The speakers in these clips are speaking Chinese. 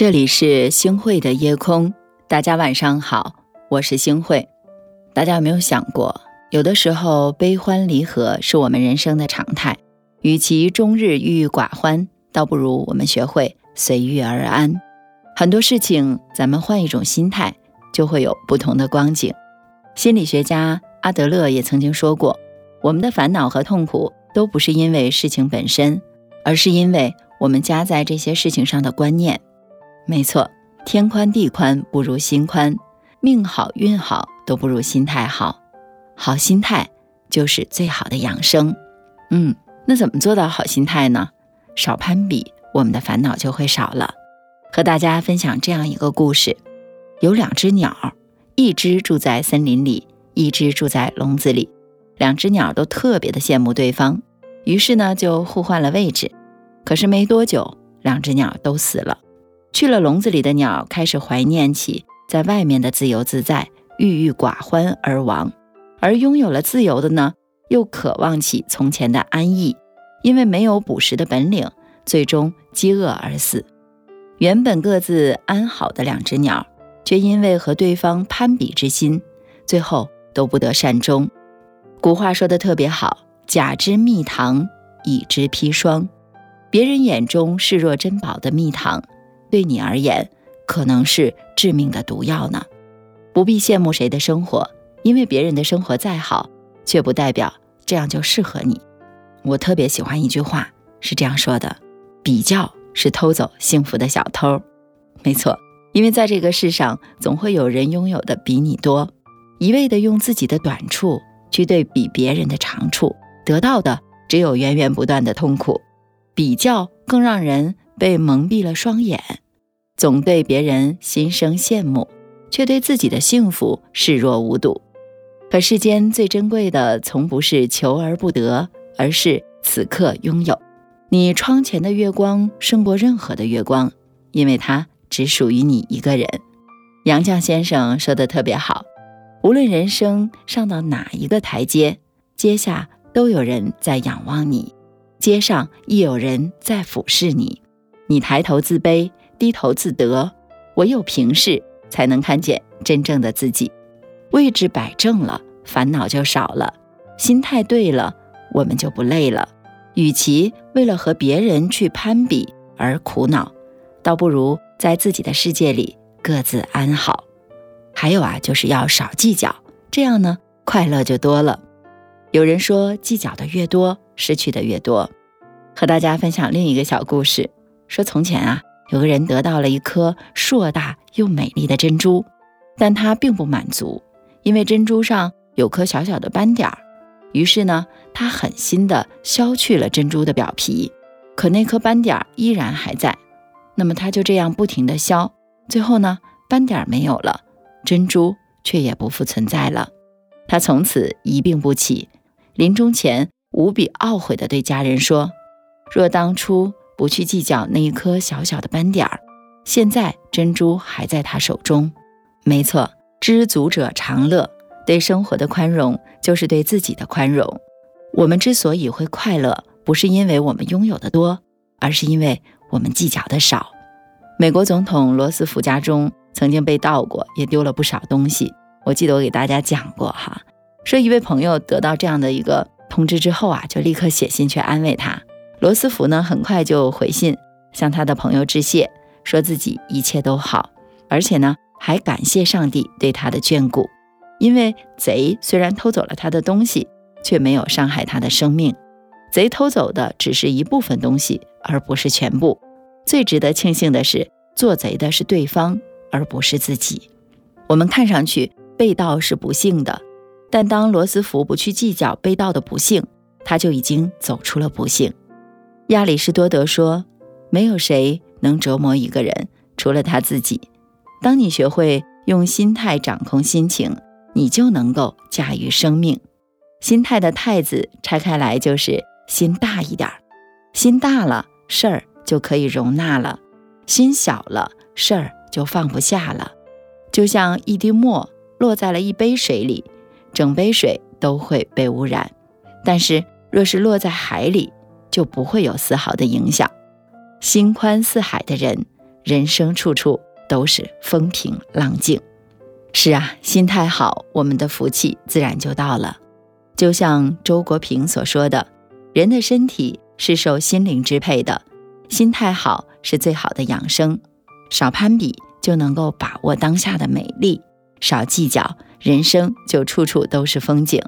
这里是星汇的夜空，大家晚上好，我是星汇。大家有没有想过，有的时候悲欢离合是我们人生的常态，与其终日郁郁寡欢，倒不如我们学会随遇而安。很多事情，咱们换一种心态，就会有不同的光景。心理学家阿德勒也曾经说过，我们的烦恼和痛苦都不是因为事情本身，而是因为我们加在这些事情上的观念。没错，天宽地宽不如心宽，命好运好都不如心态好。好心态就是最好的养生。嗯，那怎么做到好心态呢？少攀比，我们的烦恼就会少了。和大家分享这样一个故事：有两只鸟，一只住在森林里，一只住在笼子里。两只鸟都特别的羡慕对方，于是呢就互换了位置。可是没多久，两只鸟都死了。去了笼子里的鸟开始怀念起在外面的自由自在，郁郁寡欢而亡；而拥有了自由的呢，又渴望起从前的安逸，因为没有捕食的本领，最终饥饿而死。原本各自安好的两只鸟，却因为和对方攀比之心，最后都不得善终。古话说的特别好：“假之蜜糖，乙之砒霜。”别人眼中视若珍宝的蜜糖。对你而言，可能是致命的毒药呢。不必羡慕谁的生活，因为别人的生活再好，却不代表这样就适合你。我特别喜欢一句话，是这样说的：比较是偷走幸福的小偷。没错，因为在这个世上，总会有人拥有的比你多，一味的用自己的短处去对比别人的长处，得到的只有源源不断的痛苦。比较更让人被蒙蔽了双眼。总对别人心生羡慕，却对自己的幸福视若无睹。可世间最珍贵的，从不是求而不得，而是此刻拥有。你窗前的月光胜过任何的月光，因为它只属于你一个人。杨绛先生说的特别好：无论人生上到哪一个台阶，阶下都有人在仰望你，阶上亦有人在俯视你。你抬头自卑。低头自得，唯有平视，才能看见真正的自己。位置摆正了，烦恼就少了；心态对了，我们就不累了。与其为了和别人去攀比而苦恼，倒不如在自己的世界里各自安好。还有啊，就是要少计较，这样呢，快乐就多了。有人说，计较的越多，失去的越多。和大家分享另一个小故事，说从前啊。有个人得到了一颗硕大又美丽的珍珠，但他并不满足，因为珍珠上有颗小小的斑点儿。于是呢，他狠心地削去了珍珠的表皮，可那颗斑点儿依然还在。那么他就这样不停地削，最后呢，斑点儿没有了，珍珠却也不复存在了。他从此一病不起，临终前无比懊悔地对家人说：“若当初……”不去计较那一颗小小的斑点儿，现在珍珠还在他手中。没错，知足者常乐。对生活的宽容，就是对自己的宽容。我们之所以会快乐，不是因为我们拥有的多，而是因为我们计较的少。美国总统罗斯福家中曾经被盗过，也丢了不少东西。我记得我给大家讲过哈，说一位朋友得到这样的一个通知之后啊，就立刻写信去安慰他。罗斯福呢，很快就回信向他的朋友致谢，说自己一切都好，而且呢，还感谢上帝对他的眷顾。因为贼虽然偷走了他的东西，却没有伤害他的生命。贼偷走的只是一部分东西，而不是全部。最值得庆幸的是，做贼的是对方，而不是自己。我们看上去被盗是不幸的，但当罗斯福不去计较被盗的不幸，他就已经走出了不幸。亚里士多德说：“没有谁能折磨一个人，除了他自己。当你学会用心态掌控心情，你就能够驾驭生命。心态的‘态’字拆开来就是心大一点儿，心大了，事儿就可以容纳了；心小了，事儿就放不下了。就像一滴墨落在了一杯水里，整杯水都会被污染；但是若是落在海里，就不会有丝毫的影响。心宽似海的人，人生处处都是风平浪静。是啊，心态好，我们的福气自然就到了。就像周国平所说的：“人的身体是受心灵支配的，心态好是最好的养生。少攀比，就能够把握当下的美丽；少计较，人生就处处都是风景；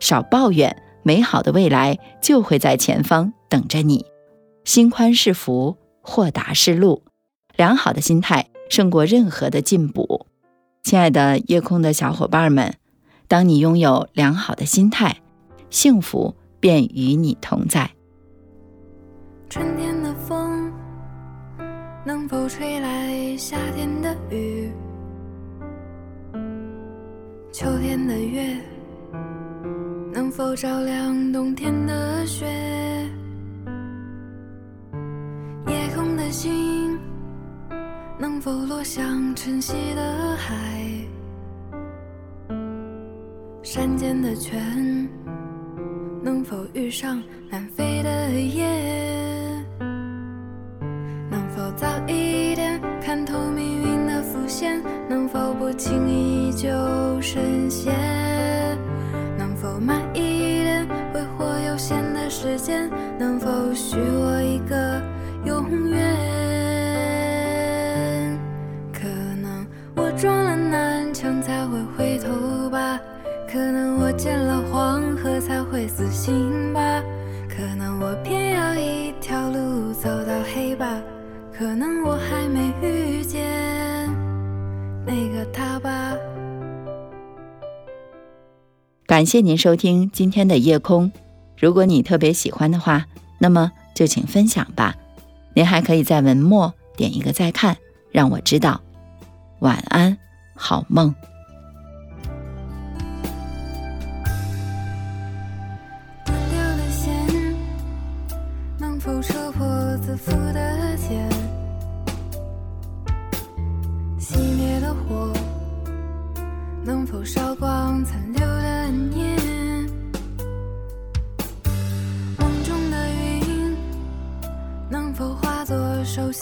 少抱怨，美好的未来就会在前方等着你。心宽是福，豁达是路。良好的心态胜过任何的进步。”亲爱的夜空的小伙伴们，当你拥有良好的心态，幸福便与你同在。春天的风能否吹来夏天的雨？秋天的月能否照亮冬天的雪？夜空的星。能否落向晨曦的海？山间的泉能否遇上南飞的雁？能否早一点看透命运的伏线？能否不轻易就深陷？可能我见了黄河才会死心吧，可能我偏要一条路走到黑吧，可能我还没遇见那个他吧。感谢您收听今天的夜空，如果你特别喜欢的话，那么就请分享吧。您还可以在文末点一个再看，让我知道。晚安，好梦。断掉的线，能否戳破自负的剑，熄灭的火，能否烧光残留的念？梦中的云，能否化作熟悉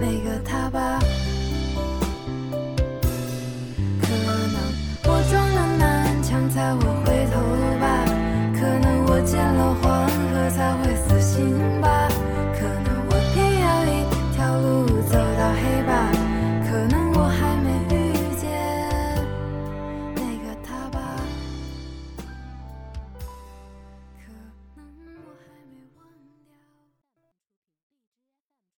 那个他吧，可能我撞了南墙才。